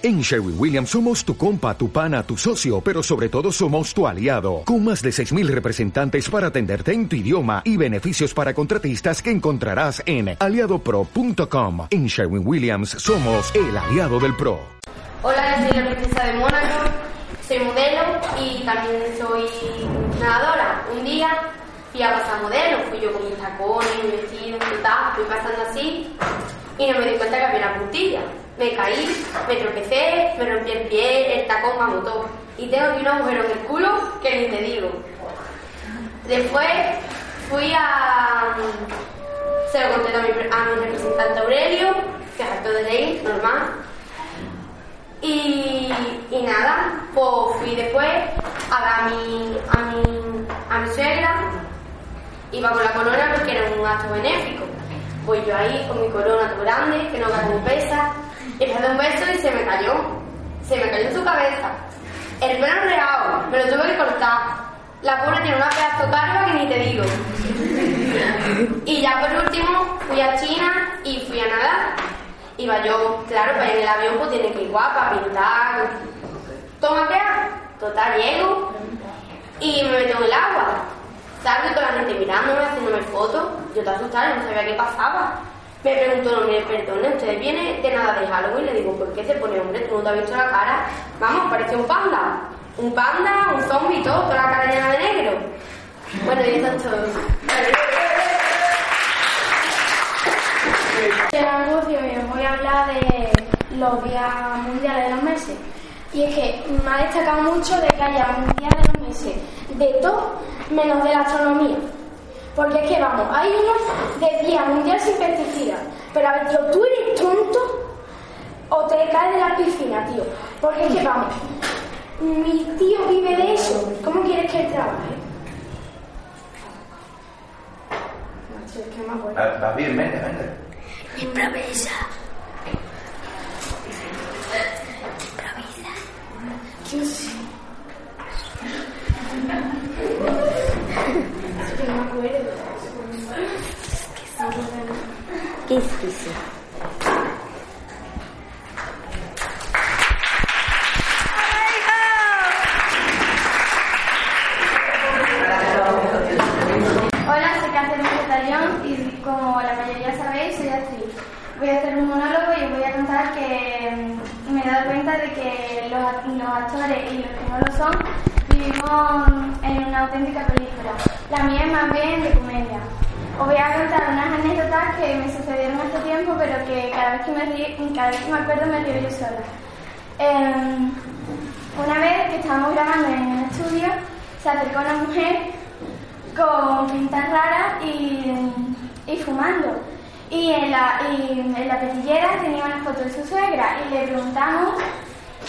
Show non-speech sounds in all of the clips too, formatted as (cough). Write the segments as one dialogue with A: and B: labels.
A: En Sherwin Williams somos tu compa, tu pana, tu socio, pero sobre todo somos tu aliado, con más de 6.000 representantes para atenderte en tu idioma y beneficios para contratistas que encontrarás en aliadopro.com. En Sherwin Williams somos el aliado del PRO.
B: Hola, soy la princesa de Mónaco, soy modelo y también soy nadadora. Un día fui a pasar modelo, fui yo con mis tacones, mi vestido, y tal, fui pasando así y no me di cuenta que había una puntilla. Me caí, me tropecé, me rompí el pie, el tacón me agotó. Y tengo aquí un agujero en el culo que ni te digo. Después fui a... Se lo conté a mi, a mi representante Aurelio, que es acto de ley, normal. Y, y nada, pues fui después a a mi, a mi, a mi suegra, iba con la corona porque era un acto benéfico. Pues yo ahí con mi corona tan grande, que no me pesa, y me dio un beso y se me cayó. Se me cayó en su cabeza. El pelo enredado, me lo tuve que cortar. La pobre tiene una pedazo carga que ni te digo. Y ya por último fui a China y fui a nadar. Iba yo, claro, para ir en el avión pues tiene que ir guapa, pintar. Toma que Total, llego y me meto en el agua. Salgo y toda la gente mirándome, haciéndome fotos. Yo te asustada, no sabía qué pasaba. Me preguntó, mire, perdone, ¿usted viene de nada de Halloween? Le digo, ¿por qué se pone hombre? ¿Tú no te has visto la cara? Vamos, parece un panda. Un panda, un zombie, todo, toda la cara llena de negro. Bueno, y eso es todo.
C: y os voy a hablar de los días mundiales de los meses. Y es que me ha destacado mucho de que haya un día de los meses de todo menos de la astronomía. Porque es que vamos, hay unos de día mundial sin pesticidas. Pero a ver, tío, tú eres tonto o te caes de la piscina, tío. Porque es que vamos, mi tío vive de eso. ¿Cómo quieres que él trabaje? Macho, es que me acuerdo.
D: Va bien, vente, vente.
C: Improvisa. Yo sí. (laughs) Es que no me acuerdo. Hola, soy Cáceres Vegetarión y como la mayoría sabéis, soy actriz. Voy a hacer un monólogo y os voy a contar que mm, me he dado cuenta de que los, los actores y los que no lo son vivimos en una auténtica película. La mía es más bien de comedia. Os voy a contar unas anécdotas que me sucedieron hace tiempo, pero que cada vez que me, cada vez que me acuerdo me río yo sola. Em, una vez que estábamos grabando en el estudio, se acercó una mujer con pintas raras y, y fumando. Y en, la, y en la petillera tenía una foto de su suegra y le preguntamos,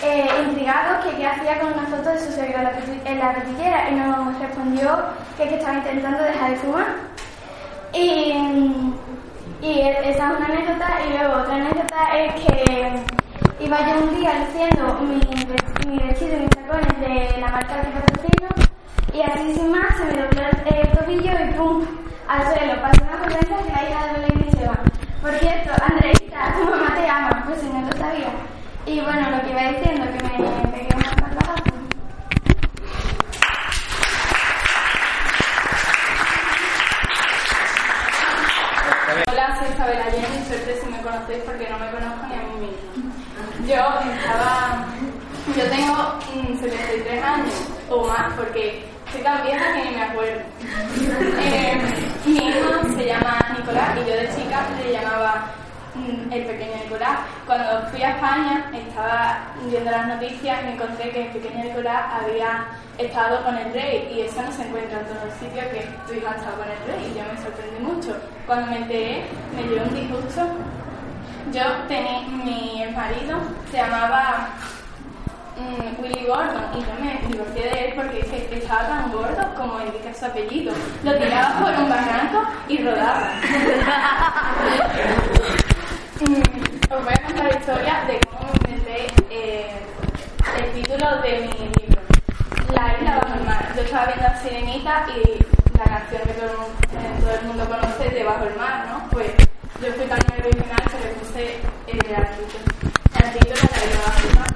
C: eh, intrigados, que qué hacía con una foto de su suegra en la petillera y nos respondió que, que estaba intentando dejar de fumar. Y, y esa es una anécdota y luego otra anécdota es que iba yo un día luciendo mi, mi vestido y mis tacones de la marca que patrocino y así sin más se me dobló el, tobillo y pum, al suelo. Pasé una vergüenza que la hija de Belén y Seba. Por cierto, Andreita, tu mamá te ama, pues si no lo sabía. Y bueno, lo que iba diciendo, que me pegué una patadazo.
E: Hola, soy Isabel Allende, suerte si me conocéis porque no me conozco ni a mí misma. Yo estaba. Yo tengo mm, 73 años o más porque soy tan vieja que ni me acuerdo. Eh, mi hijo se llama Nicolás y yo de chica le llamaba mm, el pequeño Nicolás. Cuando fui a España estaba viendo las noticias y me encontré que el pequeño Nicolás había estado con el rey y eso no se encuentra en todos los sitios que tu hija ha estado con el rey y yo me sorprendí mucho. Cuando me enteré me dio un disgusto. Yo tenía, mi marido se llamaba mm, Willy Gordon y yo me divorcié de él porque es que estaba tan gordo como indica su apellido. Lo tiraba por un barranco y rodaba. (laughs) os voy a contar la historia de cómo me inventé eh, el título de mi libro. La isla bajo el mar. Yo estaba viendo a Sirenita y la canción que todo, eh, todo el mundo conoce de Bajo el Mar, ¿no? Pues yo fui tan original que le puse eh, el título. El título de La isla bajo el mar.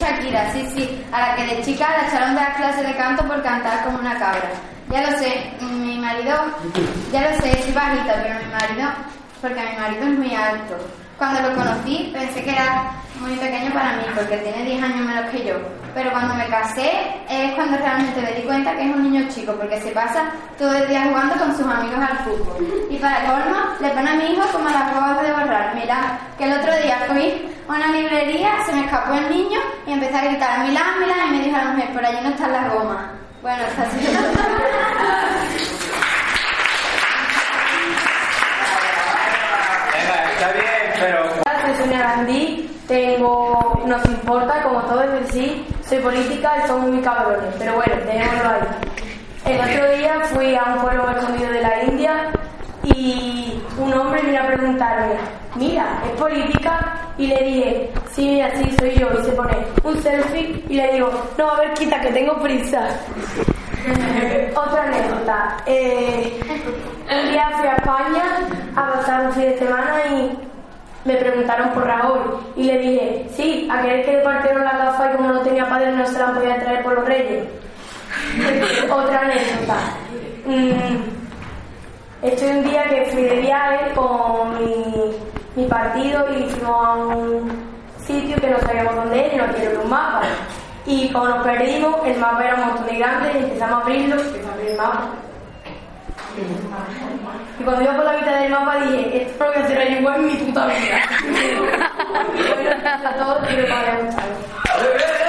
F: Shakira, sí, sí, a la que de chica la echaron de las clases de canto por cantar como una cabra. Ya lo sé, mmm, marido, ya lo sé, soy bajita, pero mi marido, porque mi marido es muy alto. Cuando lo conocí pensé que era muy pequeño para mí, porque tiene 10 años menos que yo. Pero cuando me casé es cuando realmente me di cuenta que es un niño chico, porque se pasa todo el día jugando con sus amigos al fútbol. Y para colmo, le pone a mi hijo como las bobas de borrar. Mirad, que el otro día fui a una librería, se me escapó el niño y empecé a gritar, Milán, Milán, y me dijo la mujer, por allí no están las gomas. Bueno, está así. (laughs)
D: pero
G: Soy Sonia Gandhi, tengo, nos importa, como todo es decir, soy política y somos muy cabrones, pero bueno, dejémoslo ahí. El otro día fui a un pueblo escondido de la India y un hombre vino a preguntarme, mira, ¿es política? Y le dije, sí, mira, sí, soy yo. Y se pone un selfie y le digo, no, a ver, quita, que tengo prisa. (laughs) Otra anécdota. Eh, un día fui a España a pasar un fin de semana me preguntaron por Rajoy y le dije, sí, a querer que le partieron la gafa y como no tenía padre no se la podía traer por los reyes. (laughs) Otra anécdota. Mm, Estoy un día que fui de viaje con mi, mi partido y fuimos a un sitio que no sabíamos dónde ir y nos dieron un mapa. Y como nos perdimos, el mapa era un montón de grande y empezamos a abrirlo empezamos a abrir el mapa. Y cuando iba por la mitad del mapa dije, esto lo voy a hacer igual en mi puta vida. (laughs) y bueno, a todos y me paré mucho.